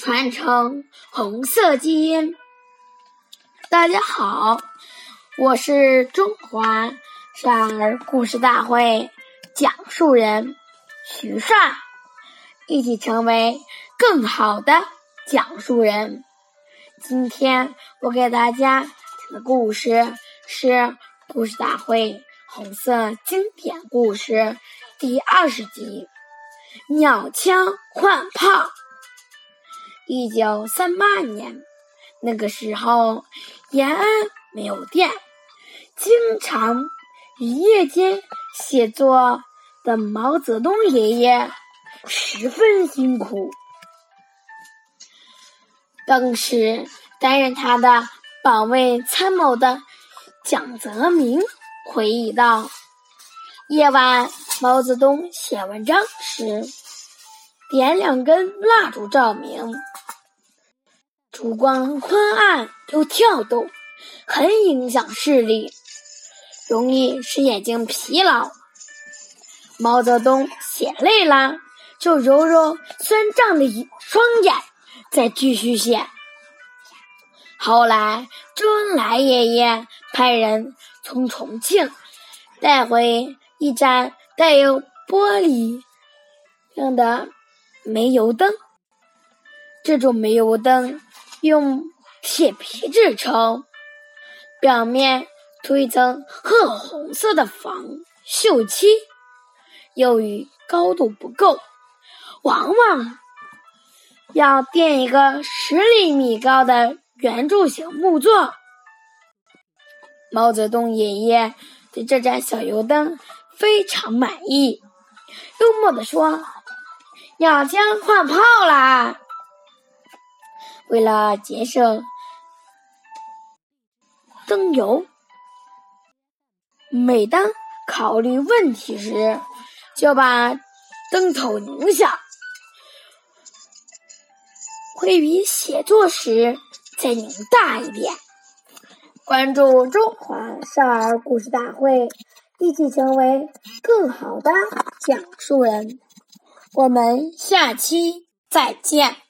传承红色基因。大家好，我是中华少儿故事大会讲述人徐帅，一起成为更好的讲述人。今天我给大家讲的故事是故事大会红色经典故事第二十集。鸟枪换炮。一九三八年，那个时候延安没有电，经常于夜间写作的毛泽东爷爷十分辛苦。当时担任他的保卫参谋的蒋泽民回忆道。夜晚，毛泽东写文章时，点两根蜡烛照明，烛光昏暗又跳动，很影响视力，容易使眼睛疲劳。毛泽东写累了，就揉揉酸胀的双眼，再继续写。后来，周恩来爷爷派人从重庆带回。一盏带有玻璃样的煤油灯，这种煤油灯用铁皮制成，表面涂一层褐红色的防锈漆。由于高度不够，往往要垫一个十厘米高的圆柱形木座。毛泽东爷爷对这盏小油灯。非常满意，幽默地说：“鸟枪换炮啦！”为了节省灯油，每当考虑问题时，就把灯头拧小，会比写作时再拧大一点。关注中华少儿故事大会。一起成为更好的讲述人。我们下期再见。